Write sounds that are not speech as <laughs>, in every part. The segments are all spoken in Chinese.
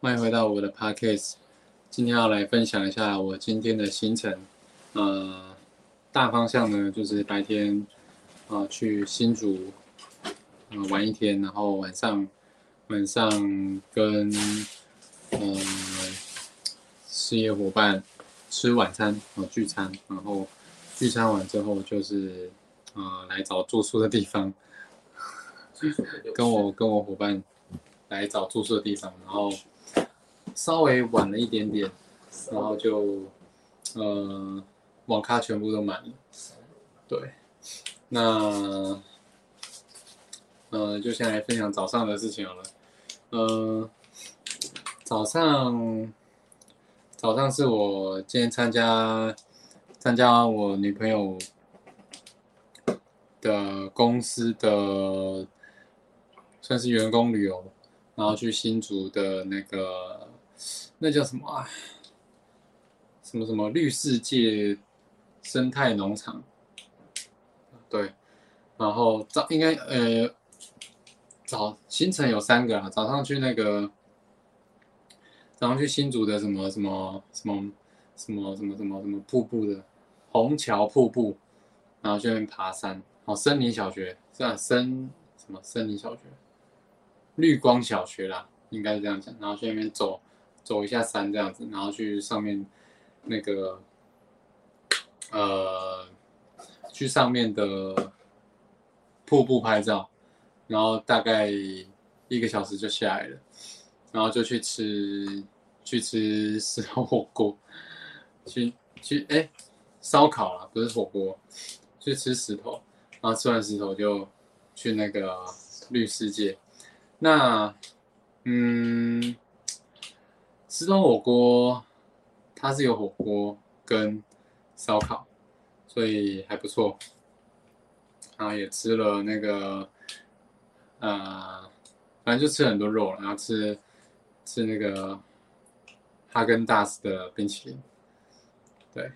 欢迎回到我的 podcast。今天要来分享一下我今天的行程。呃，大方向呢就是白天啊、呃去新竹呃玩一天，然后晚上晚上跟呃事业伙伴吃晚餐啊、呃聚餐，然后聚餐完之后就是呃来找住宿的地方，<laughs> 跟我跟我伙伴来找住宿的地方，然后稍微晚了一点点，然后就呃网咖全部都满了，对，那呃就先来分享早上的事情好了，呃早上早上是我今天参加参加我女朋友的公司的算是员工旅游，然后去新竹的那个那叫什么啊？什么什么绿世界生态农场，对，然后早应该呃早行程有三个啊，早上去那个早上去新竹的什么什么什么什么什么什么什么瀑布的虹桥瀑布，然后去那边爬山，哦，森林小学是啊，森什么森林小学，绿光小学啦，应该是这样讲，然后去那边走走一下山这样子，然后去上面那个呃去上面的瀑布拍照，然后大概一个小时就下来了，然后就去吃去吃 <laughs> 石头火锅，去去哎烧烤啊，不是火锅，去吃石头，然后吃完石头就去那个绿世界。那嗯，石头火锅它是有火锅跟烧烤，所以还不错。然后也吃了那个呃，反正就吃很多肉，然后吃吃那个哈根达斯的冰淇淋。对，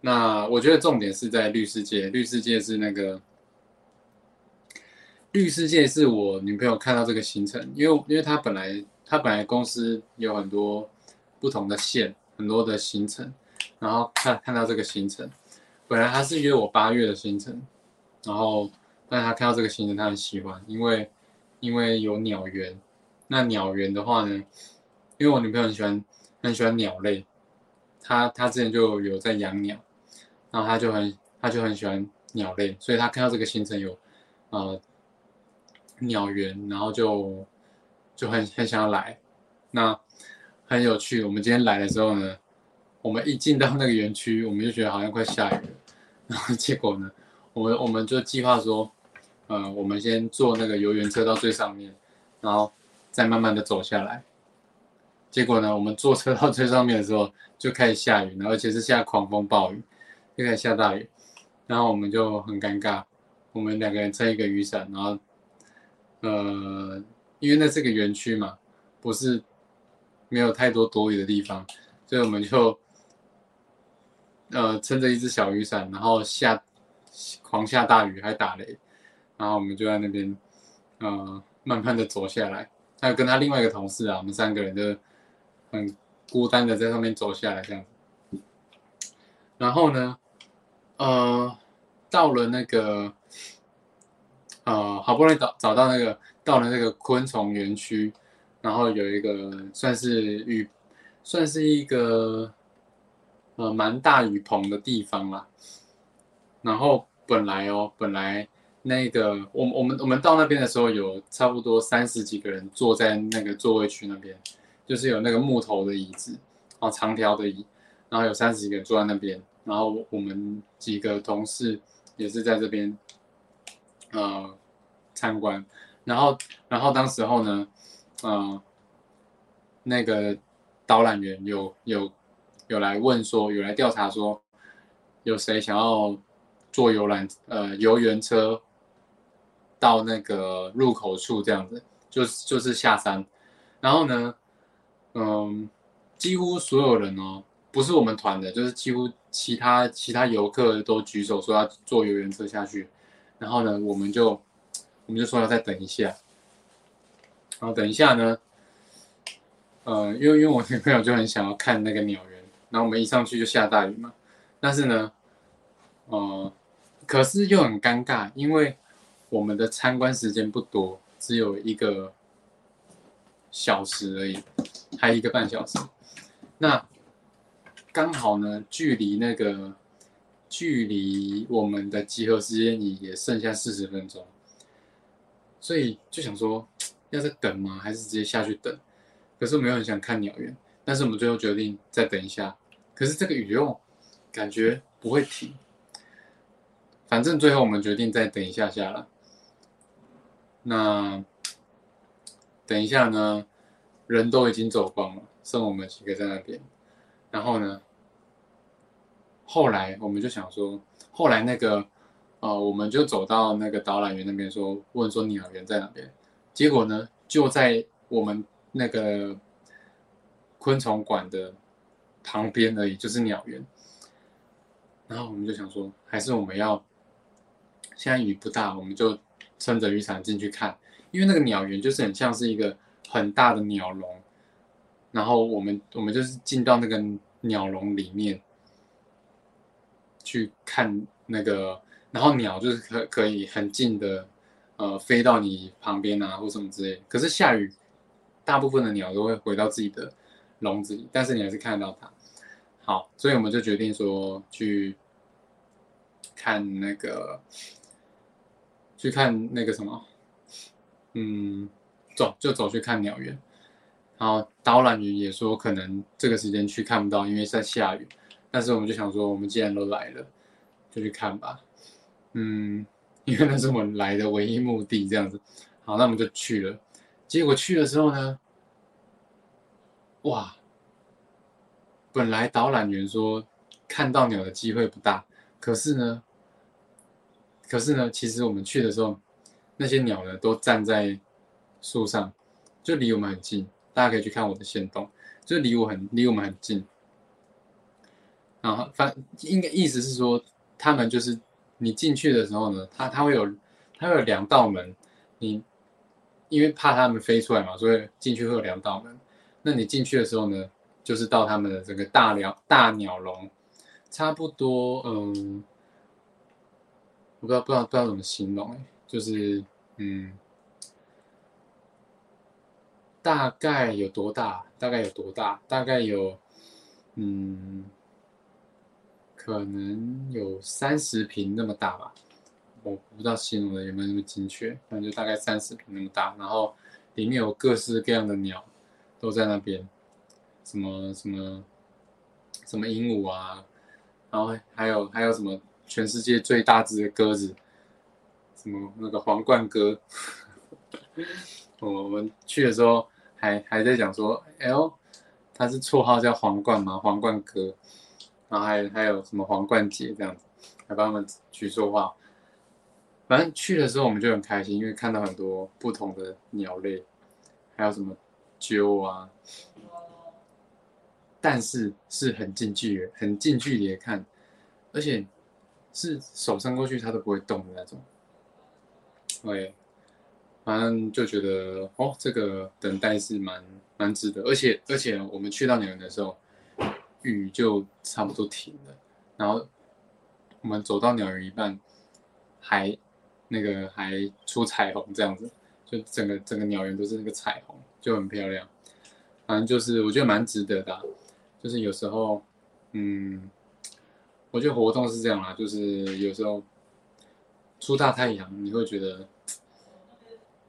那我觉得重点是在绿世界，绿世界是那个。绿世界是我女朋友看到这个行程，因为因为她本来他本来公司有很多不同的线，很多的行程，然后看看到这个行程，本来他是约我八月的行程，然后但是她看到这个行程，他很喜欢，因为因为有鸟园，那鸟园的话呢，因为我女朋友很喜欢很喜欢鸟类，她她之前就有在养鸟，然后她就很她就很喜欢鸟类，所以她看到这个行程有呃。鸟园，然后就就很很想要来，那很有趣。我们今天来的时候呢，我们一进到那个园区，我们就觉得好像快下雨了。然后结果呢，我们我们就计划说，呃，我们先坐那个游园车到最上面，然后再慢慢的走下来。结果呢，我们坐车到最上面的时候就开始下雨，然后而且是下狂风暴雨，就开始下大雨，然后我们就很尴尬，我们两个人撑一个雨伞，然后。呃，因为那是个园区嘛，不是没有太多躲雨的地方，所以我们就呃撑着一只小雨伞，然后下狂下大雨还打雷，然后我们就在那边呃慢慢的走下来，还有跟他另外一个同事啊，我们三个人就很孤单的在上面走下来这样，然后呢，呃，到了那个。呃，好不容易找找到那个到了那个昆虫园区，然后有一个算是雨，算是一个呃蛮大雨棚的地方啦。然后本来哦，本来那个我我们我们到那边的时候，有差不多三十几个人坐在那个座位区那边，就是有那个木头的椅子，哦长条的椅，然后有三十几个人坐在那边，然后我们几个同事也是在这边。呃，参观，然后，然后当时候呢，呃，那个导览员有有有来问说，有来调查说，有谁想要坐游览呃游园车到那个入口处这样子，就是就是下山，然后呢，嗯，几乎所有人哦，不是我们团的，就是几乎其他其他游客都举手说要坐游园车下去。然后呢，我们就我们就说要再等一下，然后等一下呢，呃，因为因为我女朋友就很想要看那个鸟人，然后我们一上去就下大雨嘛，但是呢，呃，可是又很尴尬，因为我们的参观时间不多，只有一个小时而已，还一个半小时，那刚好呢，距离那个距离我们的集合时间也也剩下四十分钟，所以就想说，要再等吗？还是直接下去等？可是我们又很想看鸟园，但是我们最后决定再等一下。可是这个雨又感觉不会停，反正最后我们决定再等一下下了。那等一下呢，人都已经走光了，剩我们几个在那边。然后呢，后来我们就想说，后来那个呃，我们就走到那个导览员那边说，问说鸟园在哪边。结果呢，就在我们。那个昆虫馆的旁边而已，就是鸟园。然后我们就想说，还是我们要现在雨不大，我们就撑着雨伞进去看，因为那个鸟园就是很像是一个很大的鸟笼。然后我们我们就是进到那个鸟笼里面去看那个，然后鸟就是可可以很近的呃飞到你旁边啊，或什么之类。可是下雨。大部分的鸟都会回到自己的笼子里，但是你还是看得到它。好，所以我们就决定说去看那个，去看那个什么，嗯，走就走去看鸟园。然后导览员也说可能这个时间去看不到，因为在下雨。但是我们就想说，我们既然都来了，就去看吧。嗯，因为那是我们来的唯一目的，这样子。好，那我们就去了。结果去的时候呢，哇！本来导览员说看到鸟的机会不大，可是呢，可是呢，其实我们去的时候，那些鸟呢都站在树上，就离我们很近。大家可以去看我的线动，就离我很离我们很近。然后反应该意思是说，他们就是你进去的时候呢，它它会有它会有两道门，你。因为怕它们飞出来嘛，所以进去会有两道门。那你进去的时候呢，就是到他们的这个大鸟大鸟笼，差不多，嗯，我不知道不知道不知道怎么形容哎，就是嗯，大概有多大？大概有多大？大概有，嗯，可能有三十平那么大吧。我不知道形容的有没有那么精确，反正就大概三十平那么大，然后里面有各式各样的鸟，都在那边，什么什么什么鹦鹉啊，然后还有还有什么全世界最大只的鸽子，什么那个皇冠鸽，我们去的时候还还在讲说，哎呦，它是绰号叫皇冠吗？皇冠鸽，然后还还有什么皇冠节这样子，还帮他们去说话。反正去的时候我们就很开心，因为看到很多不同的鸟类，还有什么鸠啊，但是是很近距离、很近距离的看，而且是手伸过去它都不会动的那种。对，反正就觉得哦，这个等待是蛮蛮值得，而且而且我们去到鸟园的时候，雨就差不多停了，然后我们走到鸟园一半，还。那个还出彩虹这样子，就整个整个鸟园都是那个彩虹，就很漂亮。反正就是我觉得蛮值得的，就是有时候，嗯，我觉得活动是这样啦，就是有时候出大太阳你会觉得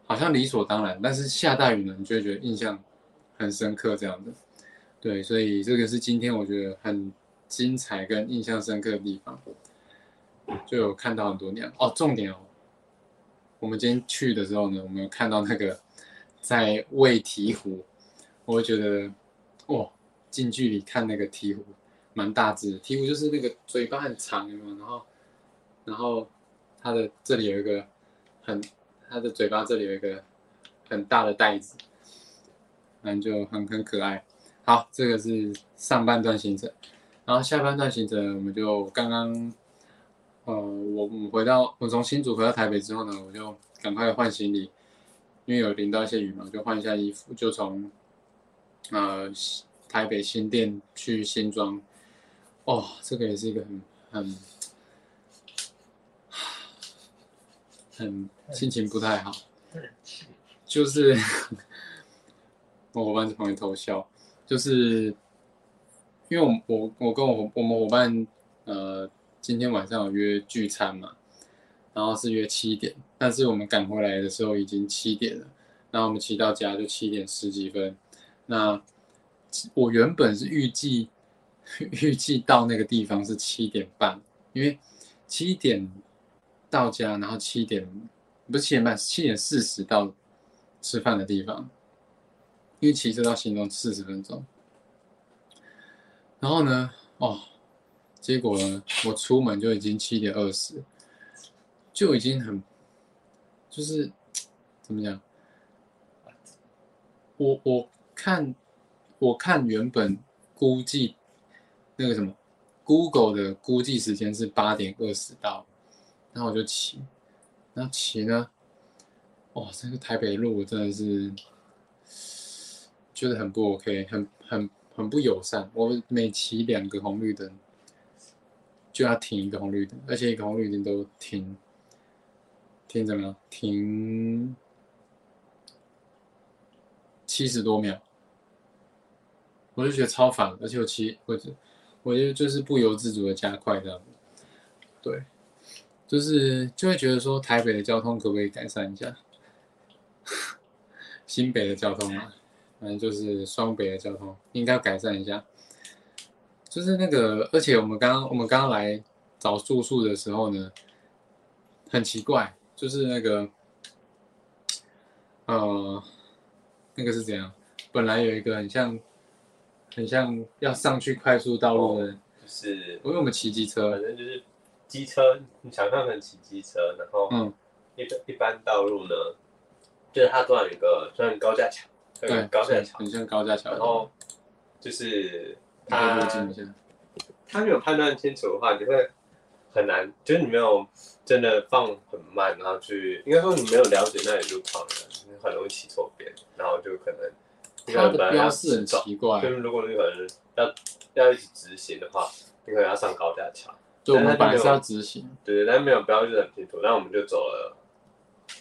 好像理所当然，但是下大雨呢，你就会觉得印象很深刻这样子。对，所以这个是今天我觉得很精彩跟印象深刻的地方，就有看到很多鸟哦，重点哦。我们今天去的时候呢，我们有看到那个在喂鹈鹕，我会觉得哇，近距离看那个鹈鹕蛮大只，鹈鹕就是那个嘴巴很长嘛，然后然后它的这里有一个很，它的嘴巴这里有一个很大的袋子，反正就很很可爱。好，这个是上半段行程，然后下半段行程我们就刚刚。呃，我我回到我从新竹回到台北之后呢，我就赶快换行李，因为有淋到一些雨嘛，就换一下衣服，就从呃台北新店去新庄，哦，这个也是一个很很很心情不太好，就是 <laughs> 我伙伴在旁边偷笑，就是因为我我我跟我我们伙伴呃今天晚上有约聚餐嘛，然后是约七点，但是我们赶回来的时候已经七点了，然后我们骑到家就七点十几分，那我原本是预计 <laughs> 预计到那个地方是七点半，因为七点到家，然后七点不是七点半，七点四十到吃饭的地方，因为骑车到新庄四十分钟。然后呢，哦，结果呢，我出门就已经七点二十，就已经很，就是怎么讲？我我看我看原本估计那个什么 Google 的估计时间是八点二十到，然后我就骑，然后骑呢，哇，这个台北路真的是觉得很不 OK，很很很不友善。我每骑两个红绿灯就要停一个红绿灯，而且一个红绿灯都停停怎么样？停七十多秒，我就觉得超烦，而且我骑我就我就就是不由自主的加快这样。子，对，就是就会觉得说台北的交通可不可以改善一下，<laughs> 新北的交通啊，反正就是双北的交通应该要改善一下，就是那个，而且我们刚刚我们刚刚来找住宿的时候呢，很奇怪，就是那个，呃。那个是怎样？本来有一个很像，很像要上去快速道路的，就是因为我们骑机车，反正就是机车，你想象成骑机车，然后嗯，一般一般道路呢，就是它突然有一个算高架桥，对，高架桥，很像高架桥，然后就是它它路径一下，它没有判断清楚的话，你会很难，就是你没有真的放很慢，然后去，应该说你没有了解那里路况的，你很容易骑错边，然后就可能你可它的标示很，奇怪。就，是如果你可能要要一起直行的话，你可能要上高架桥，对我们本来是要直行，对对，但没有标志很清楚，那我们就走了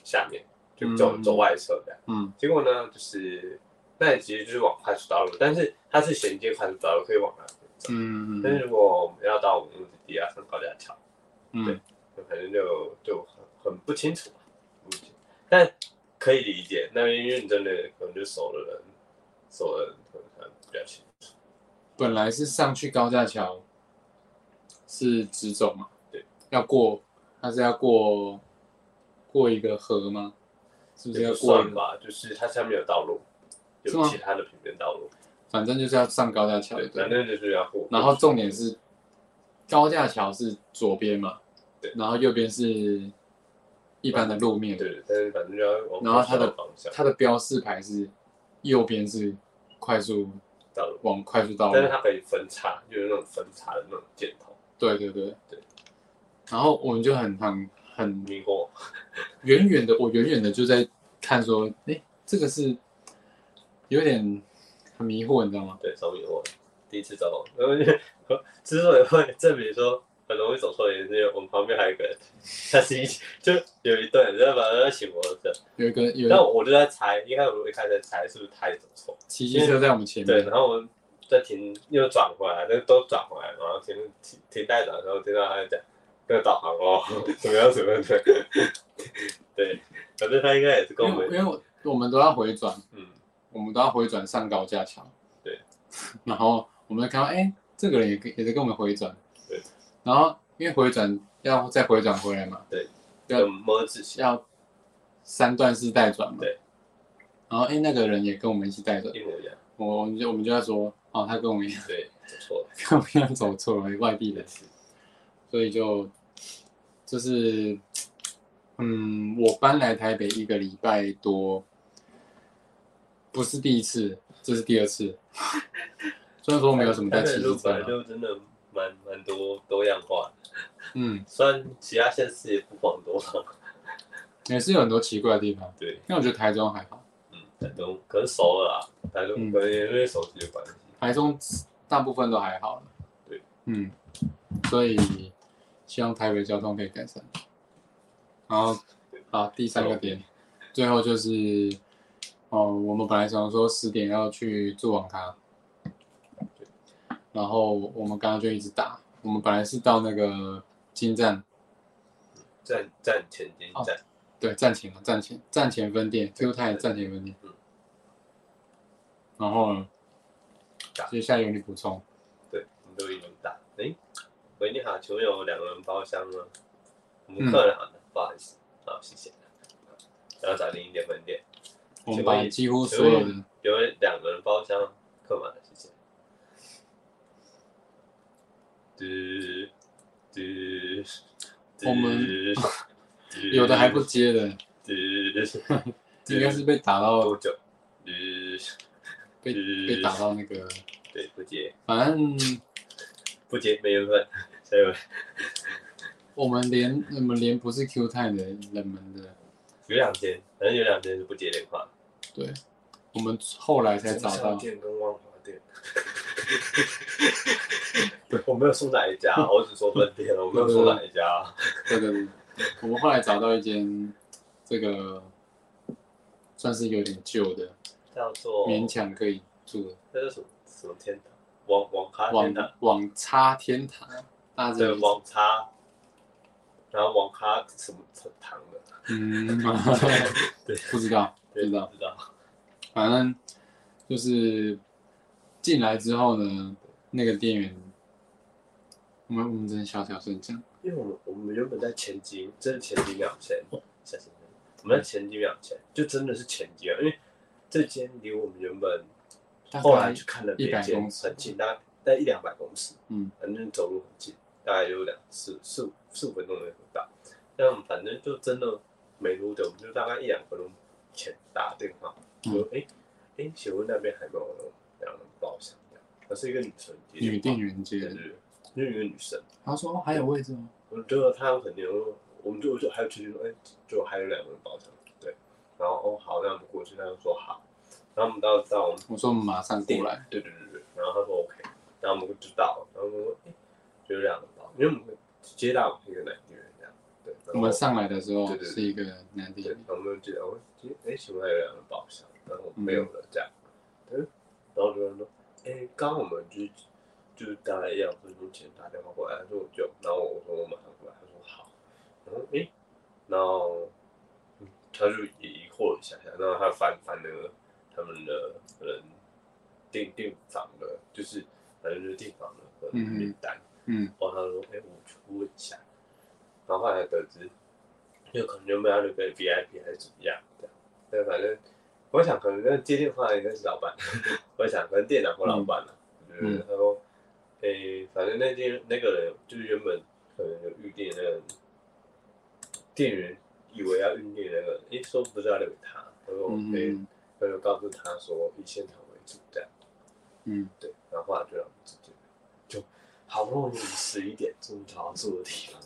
下面，就走、嗯走外侧这样。嗯结果呢，就是那里其实就是往快速道路，但是它是衔接快速道路，可以往那边走。嗯嗯但是如果我们要到我们目的地要上高架桥，嗯，就反正就就很很不清楚嘛，但可以理解。那因为你真的可能就熟的人，熟的人可能比较清楚。本来是上去高架桥是直走嘛，对，要过，它是要过过一个河吗？是不是要过吧，就是它下面有道路，有其他的平面道路，反正就是要上高架桥，对，对反正就是要过。然后重点是高架桥是左边嘛，对。然后右边是一般的路面，对，但是反正就要然后它的它的标示牌是右边是快速道路，往快速道路，但是它可以分叉，就是那种分叉的那种箭头，对对对。对。然后我们就很很很迷惑。远远的，我远远的就在看说，哎，这个是有点很迷惑，你知道吗？对，超迷惑。第一次走，然后就之所以会证明说很容易走错，也是因为我们旁边还有一个人，他是一起就有一对人在把他骑摩托车，有一个有但我就在猜，一开始我一开始猜是不是他也走错，骑机车在我们前面对，然后我们再停又转回来，那都转回来，然后停停停待转的时候，听到他在讲那个导航哦，怎么样怎么样对，对，反正他应该也是跟我们因为因为我我们都要回转，嗯。我们都要回转上高架桥。对。<laughs> 然后我们就看到，哎，这个人也跟也在跟我们回转。对。然后因为回转要再回转回来嘛，对，要跟么字形要三段式带转嘛。对。然后哎，那个人也跟我们一起带转，一模一样，我我们就我们就在说，哦，他跟我们一样，对，走错了，<laughs> 跟我们一样走错了，外地人，所以就就是，嗯，我搬来台北一个礼拜多，不是第一次，这是第二次。<laughs> 虽然说没有什么在骑机车就真的蛮蛮多多样化的，嗯，<laughs> 虽然其他县市也不遑多让，也是有很多奇怪的地方。对，那我觉得台中还好，嗯，台中可能熟了啦，台中嗯可能因为手机的关系，台中大部分都还好了。对，嗯，所以希望台北交通可以改善。然后，好，第三个点，最后就是，哦，我们本来想说十点要去做网咖，然后我们刚刚就一直打，我们本来是到那个金站，站站前进哦站，对，站前了，站前站前分店，Q 泰站前分店。嗯。然后呢打。接下来有你补充，对，我们都已经打。哎，喂，你好，请问有两个人包厢吗？我嗯们客人好的，不好意思，好，谢谢。然后找另一点分店，我们把几乎所有的有两个人包厢，客满了，谢谢。嘟嘟，我们有的还不接的，嘟，应该是被打到。多久？嘟，被被打到那个，对，不接，反正不接，没缘分。下一位，我们连我们连不是 Q 太的冷门的，有两间，反正有两间是不接电话。对，我们后来才找到，店跟万华店。对，我没有说哪一家，我只说分店，我没有说哪一家。<laughs> 对对对，我们后来找到一间这个算是有点旧的，叫做勉强可以住的那是什么什么天堂？网网咖网天堂，网插天堂，大致对，网咖，然后网咖什么堂的？<laughs> 嗯，对，不知道不知道，不知道。反正就是进来之后呢，那个店员，我们我们真的小小声讲，因为我们我们原本在前几，真的前几秒前，下次我们在前几秒前，就真的是前几秒，因为这间离我们原本大后来去看了别100间公尺很近，大概在一两百公尺，嗯，反正走路很近，大概有两四四五四五分钟的不到。但反正就真的没多久，我们就大概一两分钟前打电话嗯说，哎哎、请问那边还没有两人包厢？她是一个女生女店员接的，就是一个女生。她说哦还有位置吗？我觉得他肯定有，我们就就还有确定说，哎、就还有两个人包厢，对。然后哦好，那我们过去，她就说好。然后我们到到我们我说我们马上过来，对对对对。然后他说 OK，然后我们就知道了，然后我们说，哎、就有两个包，因为我们接到一个男店员这样，对。我们上来的时候对对对。是一个男的。我们就记得，我今哎，请问还有两个包厢，然后没有了这样，嗯，然后就说，哎，刚刚我们就就是大概一两分钟前打电话过来，他说我就，然后我说我马上过来，他说好，然后哎，然后嗯他就也疑惑了一下下，然后他翻翻那个他们的人订订房的，就是反正就是订房的嗯嗯名单，嗯，然后他说，哎，我去问一下，然后后来得知。就可能原本要那个 VIP 还是怎么样对，反正我想可能那接电话应该是老板，<laughs> 我想可能店长或老板了、嗯就是他说，诶、反正那天那个人就是原本可能有预定的那个店员以为要预定那个人，诶、说不是要留给他，他说，哎、嗯他就告诉他说以现场为主这样，嗯，对，然后后来就让我们直接就好不容易十一点终于找到住的地方。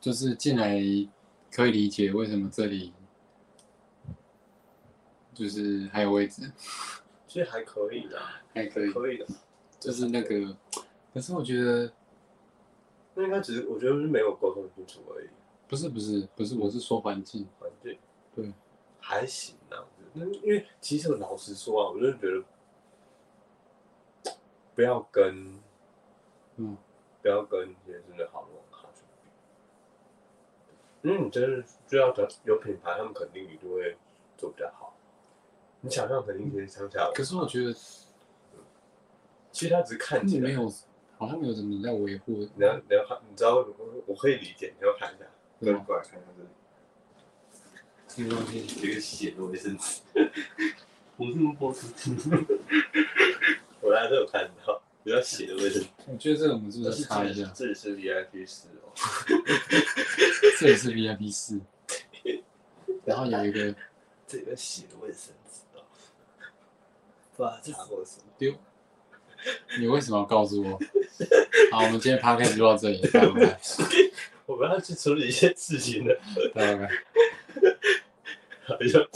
就是进来可以理解为什么这里就是还有位置，其实还可以的，还可以，可以的。就是那个，可是我觉得那应该只是我觉得是没有沟通清楚而已，不是不是不是，我是说环境，环境。对，还行啊。我觉得那因为其实我老实说啊，我就觉得不要跟嗯不要跟一些真的好的网咖去比，因为你真的就要找有品牌，他们肯定一定会做比较好。你想象肯定可以想象，可是我觉得其实他只是看起来没有，好像没有怎么在维护，你要你要看，你知道我我可以理解，你要看一下，对过来看一下这里。这个东西这个血的卫生纸，我这么播出去，我大家都有看到，比较血的卫生纸。我觉得这个我们是不是要擦一下？这里是 VIP 室哦，这里是 VIP 四，然后有一个这个血的卫生纸哦，不知道擦过什么。丢，你为什么要告诉我？<laughs> 好，我们今天 p 开 d a 就到这里，拜拜，我们要去处理一些事情了，拜拜。等一下。